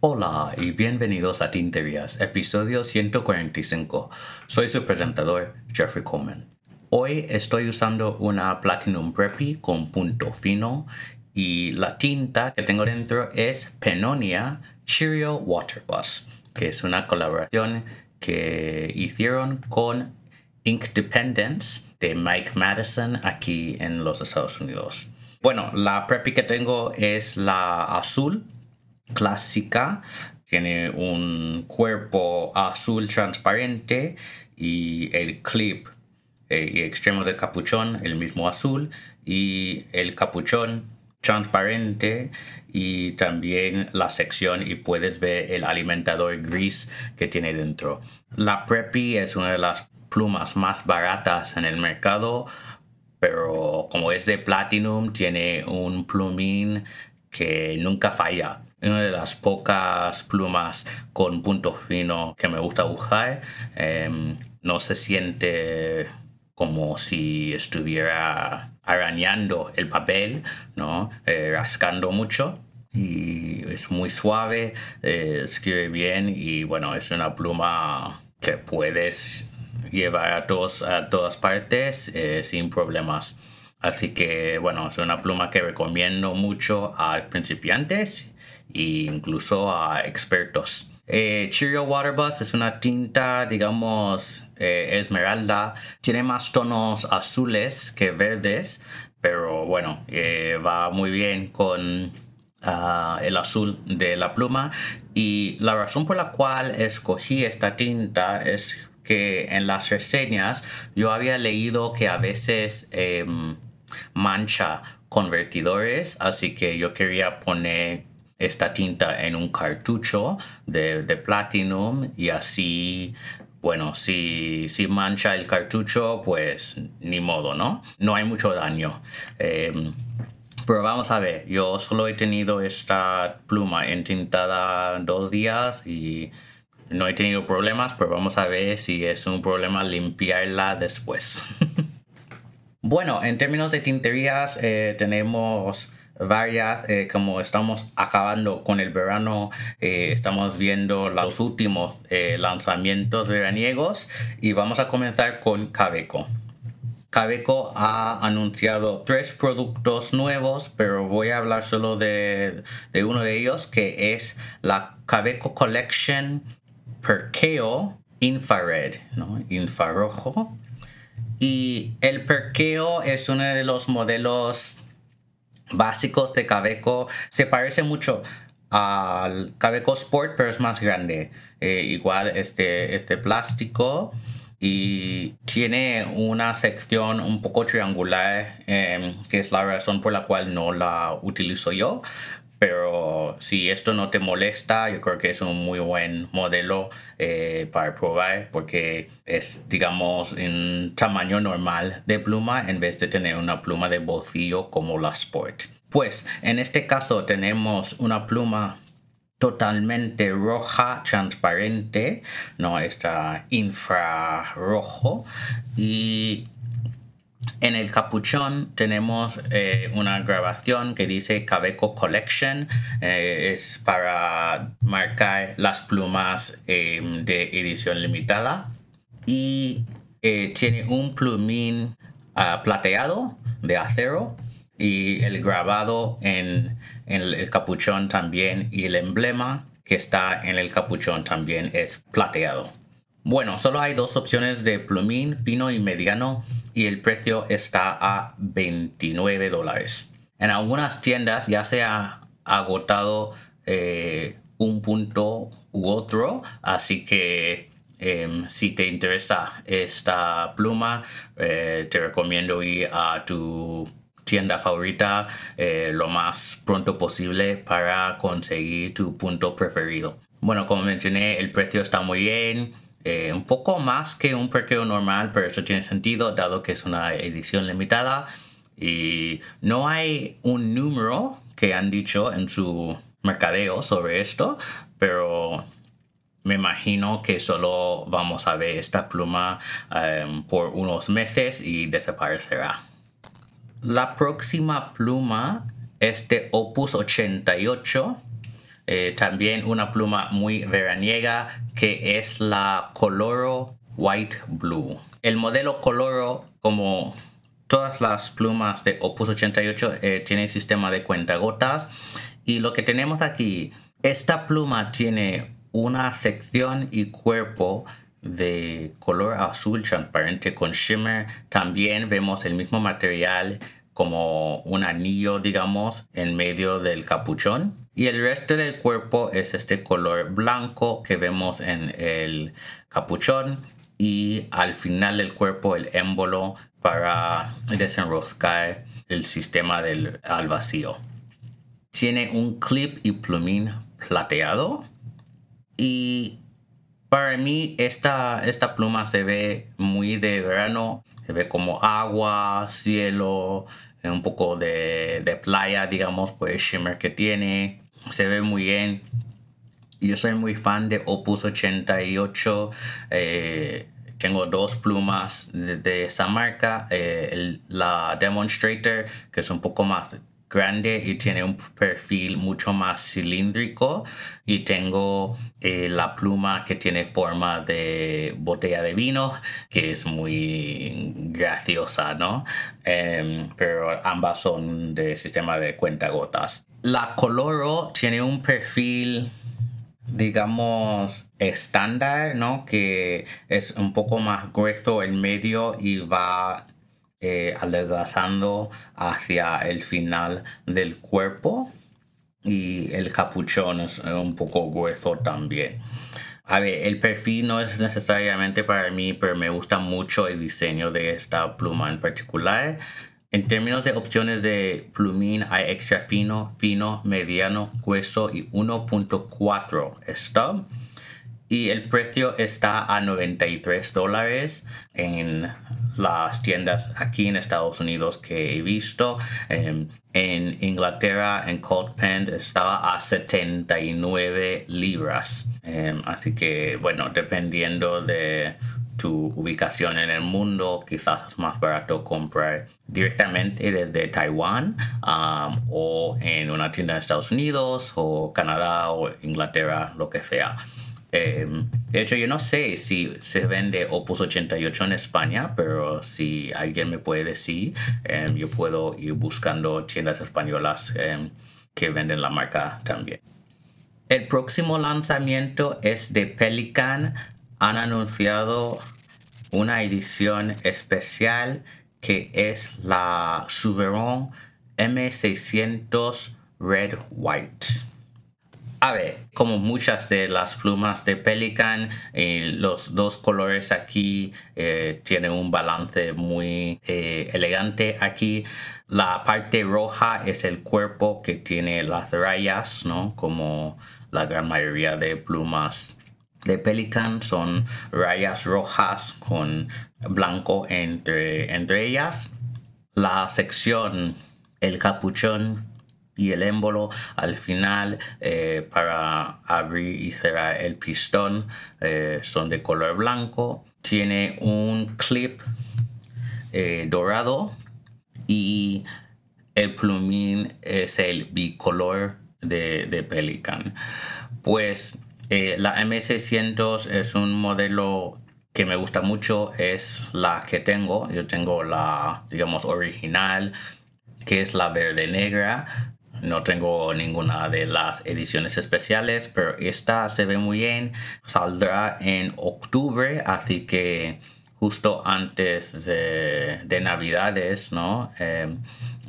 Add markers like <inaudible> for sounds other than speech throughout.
Hola y bienvenidos a Tinterías, episodio 145. Soy su presentador, Jeffrey Coleman. Hoy estoy usando una Platinum Preppy con punto fino y la tinta que tengo dentro es Penonia Cheerio Water que es una colaboración que hicieron con Ink Dependence de Mike Madison aquí en los Estados Unidos. Bueno, la preppy que tengo es la azul clásica. Tiene un cuerpo azul transparente y el clip eh, y extremo del capuchón el mismo azul y el capuchón transparente y también la sección y puedes ver el alimentador gris que tiene dentro. La Preppy es una de las plumas más baratas en el mercado, pero como es de Platinum tiene un plumín que nunca falla. Una de las pocas plumas con punto fino que me gusta usar. Em, no se siente como si estuviera arañando el papel, ¿no? Eh, rascando mucho y es muy suave, eh, escribe bien y bueno, es una pluma que puedes llevar a, todos, a todas partes eh, sin problemas. Así que bueno, es una pluma que recomiendo mucho a principiantes e incluso a expertos. Eh, Cheerio Water Bus es una tinta, digamos, eh, esmeralda. Tiene más tonos azules que verdes, pero bueno, va muy bien con ah, el azul de la pluma. Y la razón por la cual escogí esta tinta es que en las reseñas yo había leído que a veces em, mancha convertidores, así que yo quería poner esta tinta en un cartucho de, de platinum y así bueno, si, si, mancha el cartucho, pues ni modo, ¿no? No hay mucho daño. Em, pero vamos a ver, yo solo he tenido esta pluma entintada dos días y no he tenido problemas, pero vamos a ver si es un problema limpiarla después. <laughs> bueno, en términos de tinterías, eh, tenemos varias, eh, como estamos acabando con el verano, eh, estamos viendo los últimos eh, lanzamientos veraniegos y vamos a comenzar con Cabeco. Cabeco ha anunciado tres productos nuevos, pero voy a hablar solo de, de uno de ellos, que es la Cabeco Collection Perkeo Infrared, ¿no? infrarrojo. Y el Perkeo es uno de los modelos básicos de Cabeco se parece mucho al Cabeco Sport, pero es más grande. Eh, igual este, este plástico y tiene una sección un poco triangular, em, que es la razón por la cual no la utilizo yo. Pero si esto no te molesta, yo creo que es un muy buen modelo eh, para probar porque es, digamos, un tamaño normal de pluma en vez de tener una pluma de bolsillo como la Sport. Pues en este caso tenemos una pluma totalmente roja, transparente, no está infrarrojo y en el capuchón tenemos eh, una grabación que dice Cabeco Collection. Eh, es para marcar las plumas em, de edición limitada. Y eh, tiene un plumín ah, plateado de acero. Y el grabado en, en el capuchón también. Y el emblema que está en el capuchón también es plateado. Bueno, solo hay dos opciones de plumín, pino y mediano y el precio está a 29 dólares. En algunas tiendas ya se ha agotado eh, un punto u otro, así que em, si te interesa esta pluma, eh, te recomiendo ir a tu tienda favorita eh, lo más pronto posible para conseguir tu punto preferido. Bueno, como mencioné, el precio está muy bien. Eh, un poco más que un parqueo normal, pero eso tiene sentido dado que es una edición limitada y no hay un número que han dicho en su mercadeo sobre esto, pero me imagino que solo vamos a ver esta pluma em, por unos meses y desaparecerá. La próxima pluma es de Opus 88. Eh, también una pluma muy veraniega que es la Coloro White Blue. El modelo Coloro, como todas las plumas de Opus 88, eh, tiene sistema de cuentagotas. Y lo que tenemos aquí, esta pluma tiene una sección y cuerpo de color azul transparente con shimmer. También vemos el mismo material como un anillo, digamos, en medio del capuchón. Y el resto del cuerpo es este color blanco que vemos en el capuchón. Y al final del cuerpo el émbolo para desenroscar el sistema del, al vacío. Tiene un clip y plumín plateado y para mí esta, esta pluma se ve muy de verano, se ve como agua, cielo, un poco de, playa, digamos, por el shimmer que tiene. Se ve muy bien. Yo soy muy fan de Opus 88. Eh, tengo dos plumas de, esa marca. Eh, la Demonstrator, que es un poco más grande y tiene un perfil mucho más cilíndrico. Y tengo eh, la pluma que tiene forma de botella de vino que es muy graciosa no em, pero ambas son de sistema de cuentagotas la coloro tiene un perfil digamos estándar no que es un poco más grueso en medio y va eh, hacia el final del cuerpo y el capuchón es un poco grueso también. A ver, el perfil no es necesariamente para mí, pero me gusta mucho el diseño de esta pluma en particular. En términos de opciones de plumín, hay extra fino, fino, mediano, grueso y 1.4 stub. Y el precio está a 93 dólares en las tiendas aquí en Estados Unidos que he visto. Em, en Inglaterra, en Cold Pen, estaba a 79 libras. Em, así que, bueno, dependiendo de tu ubicación en el mundo, quizás es más barato comprar directamente desde Taiwán o en una tienda de Estados Unidos o Canadá o Inglaterra, lo que sea. Em, de hecho, yo no sé si se vende Opus 88 en España, pero si alguien me puede decir, em, yo puedo ir buscando tiendas españolas em, que venden la marca también. El próximo lanzamiento es de Pelican. Han anunciado una edición especial que es la Souverain M600 Red White. A ver, como muchas de las plumas de Pelican, eh, los dos colores aquí eh, tienen un balance muy eh, elegante. Aquí la parte roja es el cuerpo que tiene las rayas, ¿no? Como la gran mayoría de plumas de Pelican son rayas rojas con blanco entre, entre ellas. La sección, el capuchón y el émbolo al final eh, para abrir y cerrar el pistón eh, son de color blanco. Tiene un clip eh, dorado y el plumín es el bicolor de, Pelican. Pues la M600 es un modelo que me gusta mucho es la que tengo. Yo tengo la digamos original que es la verde negra no tengo ninguna de las ediciones especiales, pero esta se ve muy bien. Saldrá en octubre, así que justo antes de, Navidades, ¿no? Em,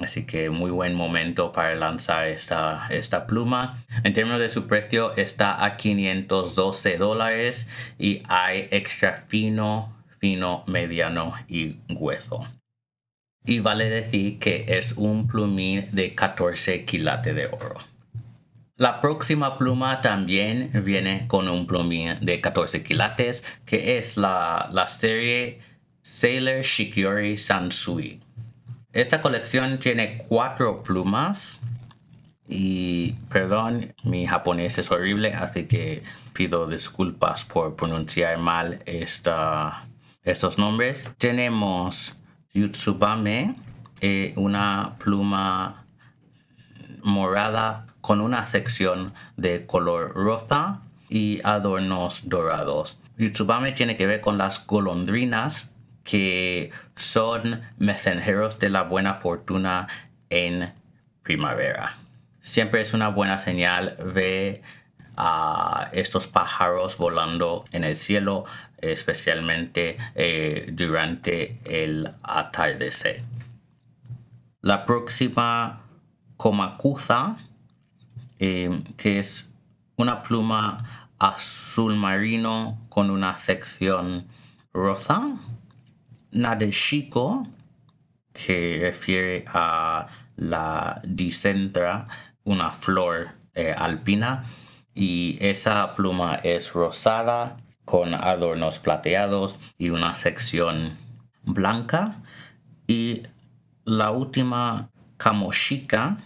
así que muy buen momento para lanzar esta, esta pluma. En términos de su precio, está a 512 dólares y hay extra fino, fino, mediano y hueso y vale decir que es un plumín de 14 quilates de oro. La próxima pluma también viene con un plumín de 14 quilates que es la, la serie Sailor Shikiori Sansui. Esta colección tiene cuatro plumas Y perdón, mi japonés es horrible, así que pido disculpas por pronunciar mal esta, estos nombres. Tenemos Yutsubame, eh, una pluma morada con una sección de color rosa y adornos dorados. Yutsubame tiene que ver con las golondrinas que son mensajeros de la buena fortuna en primavera. Siempre es una buena señal ver a estos pájaros volando en el cielo, especialmente eh, durante el atardecer. La próxima Komakuza, eh, que es una pluma azul marino con una sección rosa. Nadeshiko, que refiere a la dicentra, una flor eh, alpina. Y esa pluma es rosada con adornos plateados y una sección blanca. Y la última Kamoshika,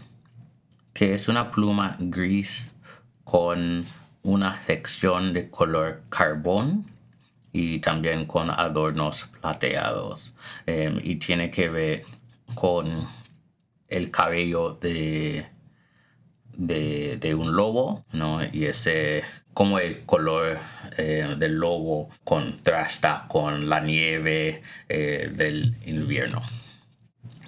que es una pluma gris con una sección de color carbón y también con adornos plateados. Em, y tiene que ver con el cabello de, de, un lobo, ¿no? Y ese, como el color eh, del lobo contrasta con la nieve eh, del invierno.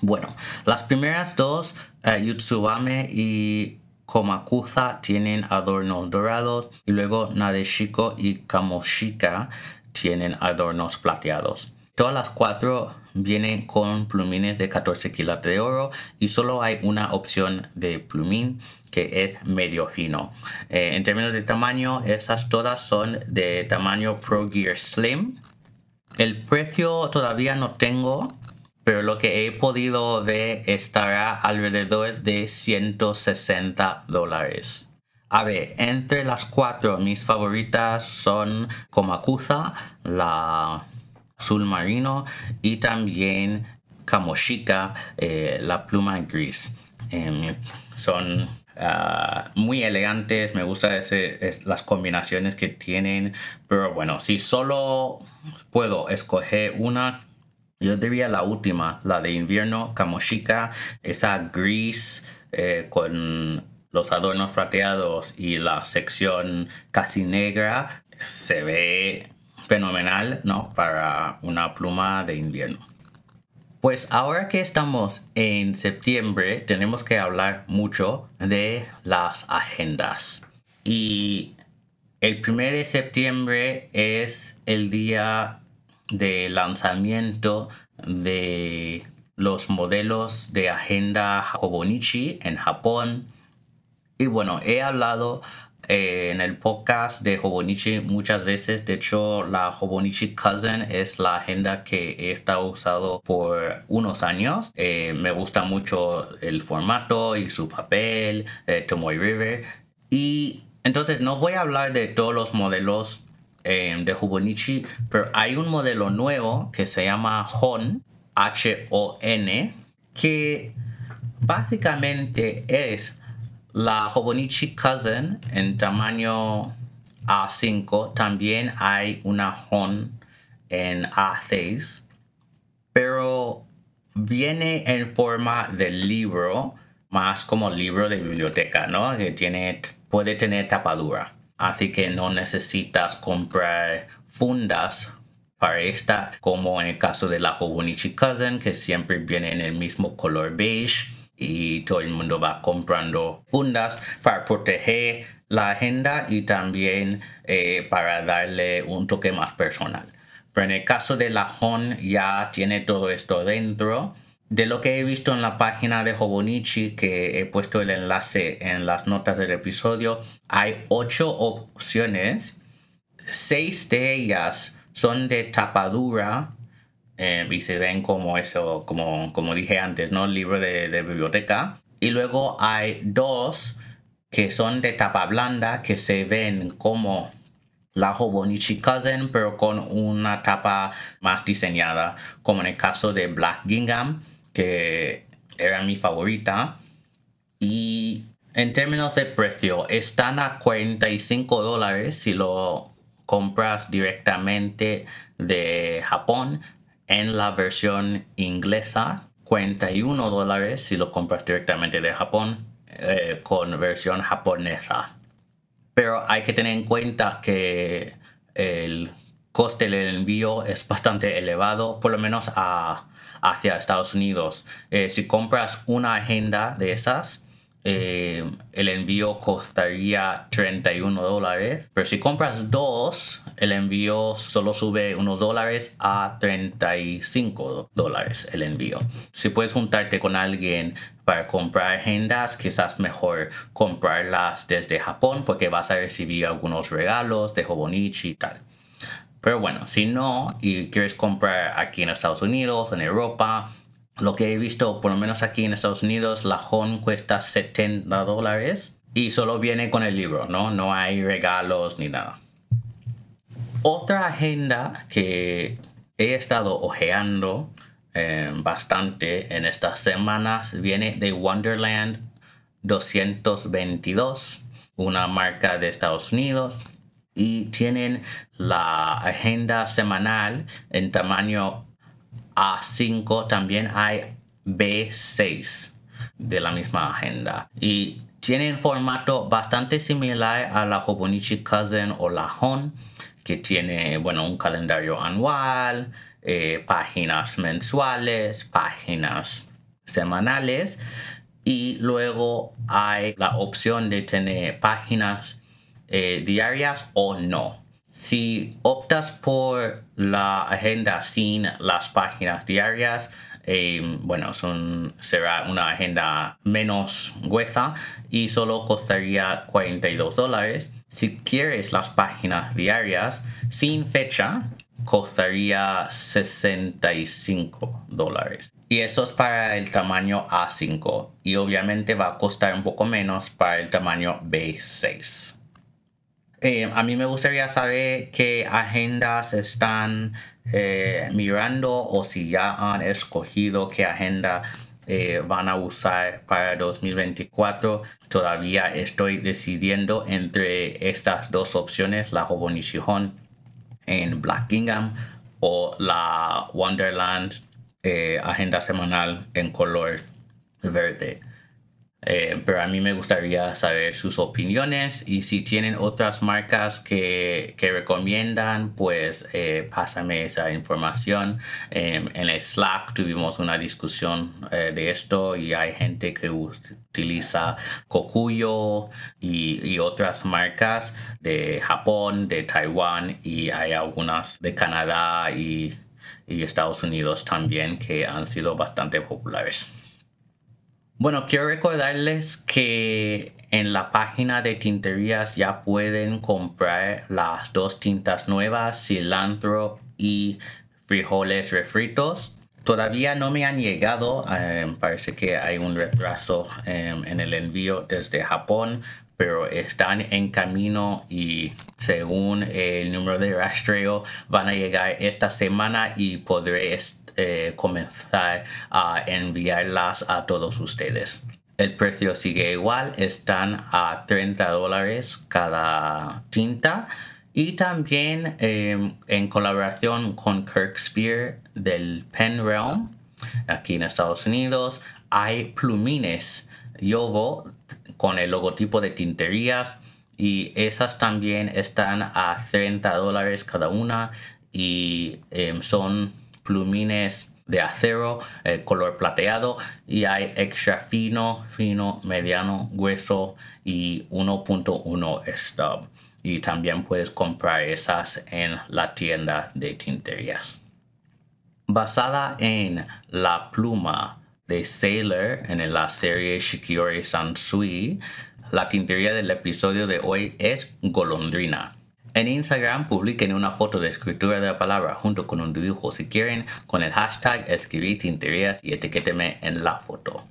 Bueno, las primeras dos, uh, Yutsubame y Komakuza, tienen adornos dorados y luego Nadeshiko y Kamoshika tienen adornos plateados. Todas las cuatro vienen con plumines de 14 kilos de oro y solo hay una opción de plumín que es medio fino. Eh, en términos de tamaño, esas todas son de tamaño Pro Gear Slim. El precio todavía no tengo pero lo que he podido ver estará alrededor de 160 dólares. A ver, entre las cuatro mis favoritas son Komakuza, la azul marino y también Kamoshika, eh, la pluma gris. Em, son ah, muy elegantes, me gustan las combinaciones que tienen, pero bueno, si solo puedo escoger una, yo diría la última, la de invierno, Kamoshika, esa gris eh, con los adornos plateados y la sección casi negra, se ve fenomenal, ¿no? Para una pluma de invierno. Pues ahora que estamos en septiembre, tenemos que hablar mucho de las agendas. Y el 1 de septiembre es el día de lanzamiento de los modelos de agenda Hobonichi en Japón. Y bueno, he hablado eh, en el podcast de Hobonichi muchas veces. De hecho, la Hobonichi Cousin es la agenda que he estado por unos años. Eh, me gusta mucho el formato y su papel, eh, Tomoe River. Y entonces no voy a hablar de todos los modelos eh, de Hobonichi, pero hay un modelo nuevo que se llama HON, H-O-N, que básicamente es la Hobonichi Cousin en tamaño A5. También hay una HON en A6, pero viene en forma de libro, más como libro de biblioteca, ¿no? Que tiene, puede tener tapadura así que no necesitas comprar fundas para esta, como en el caso de la Hobonichi Cousin, que siempre viene en el mismo color beige y todo el mundo va comprando fundas para proteger la agenda y también eh, para darle un toque más personal. Pero en el caso de la HON ya tiene todo esto dentro de lo que he visto en la página de Hobonichi, que he puesto el enlace en las notas del episodio, hay ocho opciones. Seis de ellas son de tapadura eh, y se ven como eso, como, como dije antes, ¿no? Libro de, de biblioteca. Y luego hay dos que son de tapa blanda que se ven como la Hobonichi Cousin, pero con una tapa más diseñada, como en el caso de Black Gingham que era mi favorita. Y En términos de precio, están a 45 dólares si lo compras directamente de Japón en la versión inglesa. 41 dólares si lo compras directamente de Japón eh, con versión japonesa. Pero hay que tener en cuenta que el coste del envío es bastante elevado, por lo menos hacia Estados Unidos. Eh, si compras una agenda de esas, eh, el envío costaría 31 dólares. Pero si compras dos, el envío solo sube unos dólares a 35 dólares el envío. Si puedes juntarte con alguien para comprar agendas, quizás mejor comprarlas desde Japón porque vas a recibir algunos regalos de Hobonichi y tal. Pero bueno, si no y quieres comprar aquí en Estados Unidos, en Europa, lo que he visto, por lo menos aquí en Estados Unidos, la HON cuesta 70 dólares y solo viene con el libro, ¿no? No hay regalos ni nada. Otra agenda que he estado ojeando eh, bastante en estas semanas viene de Wonderland 222, una marca de Estados Unidos. Y tienen la agenda semanal en tamaño a5 también hay B6 de la misma agenda. Y tienen formato bastante similar a la Hobonichi Cousin o la HON, que tiene bueno, un calendario anual, eh, páginas mensuales, páginas semanales. Y luego hay la opción de tener páginas eh, diarias o no. Si optas por la agenda sin las páginas diarias, eh, bueno, son, será una agenda menos gruesa y solo costaría 42 dólares. Si quieres las páginas diarias sin fecha, costaría 65 dólares. Y eso es para el tamaño A5 y obviamente va a costar un poco menos para el tamaño B6. Eh, a mí me gustaría saber qué agendas están eh, mirando o si ya han escogido qué agenda eh, van a usar para 2024. Todavía estoy decidiendo entre estas dos opciones, la Hobonichi-hon en Black Gingham o la Wonderland agenda semanal en color verde. Eh, pero a mí me gustaría saber sus opiniones y si tienen otras marcas que, que recomiendan, pues eh, pásame esa información. en el Slack tuvimos una discusión eh, de esto y hay gente que utiliza Kokuyo y, y, otras marcas de Japón, de Taiwán y hay algunas de Canadá y, y Estados Unidos también que han sido bastante populares. Bueno, quiero recordarles que en la página de tinterías ya pueden comprar las dos tintas nuevas, cilantro y frijoles refritos. Todavía no me han llegado, em, parece que hay un retraso em, en el envío desde Japón, pero están en camino y según el número de rastreo van a llegar esta semana y podré eh, comenzar a enviarlas a todos ustedes. El precio sigue igual, están a 30 dólares cada tinta. Y también em, en colaboración con Kirk Spear del Pen Realm, aquí en Estados Unidos, hay plumines Yogo con el logotipo de tinterías y esas también están a 30 dólares cada una y em, son plumines de acero, eh, color plateado y hay extra fino, fino, mediano, grueso y 1.1 stub. Y también puedes comprar esas en la tienda de tinterías. Basada en la pluma de Sailor en la serie Shikiori Sansui, la tintería del episodio de hoy es golondrina. En Instagram publiquen una foto de escritura de la palabra junto con un dibujo si quieren con el hashtag escribir y etiquéteme en la foto.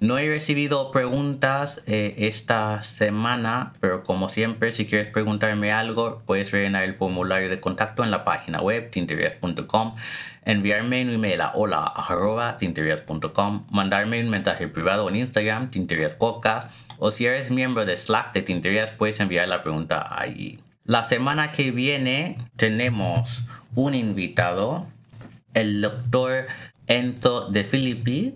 No he recibido preguntas eh, esta semana, pero como siempre, si quieres preguntarme algo, puedes rellenar el formulario de contacto en la página web tinterias.com, enviarme un email a hola.tinterias.com, mandarme un mensaje privado en Instagram, Tinterias Podcast, o si eres miembro de Slack de Tinterias, puedes enviar la pregunta allí. La semana que viene tenemos un invitado, el doctor Ento de Filippi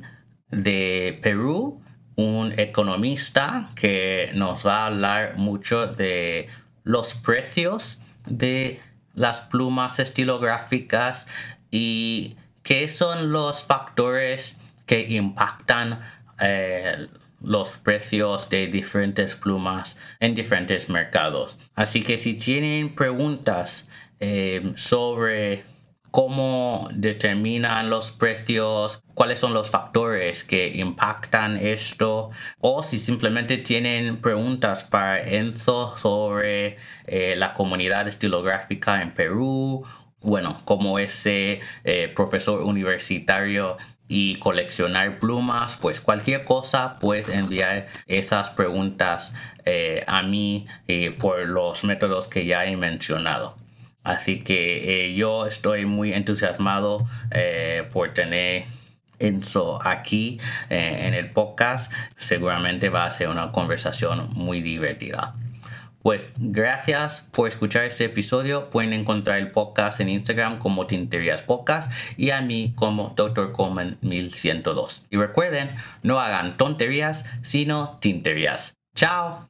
de Perú, un economista que nos va a hablar mucho de los precios de las plumas estilográficas y qué son los factores que impactan eh, los precios de diferentes plumas en diferentes mercados. Así que si tienen preguntas eh, sobre cómo determinan los precios, cuáles son los factores que impactan esto, o si simplemente tienen preguntas para Enzo sobre eh, la comunidad estilográfica en Perú, bueno, como ese eh, profesor universitario y coleccionar plumas, pues cualquier cosa puedes enviar esas preguntas eh, a mí por los métodos que ya he mencionado. Así que eh, yo estoy muy entusiasmado eh, por tener Enzo aquí eh, en el podcast. Seguramente va a ser una conversación muy divertida. Pues gracias por escuchar este episodio. Pueden encontrar el podcast en Instagram como Tinterías Podcast y a mí como Dr. Coleman 1102. Y recuerden, no hagan tonterías, sino tinterías. ¡Chao!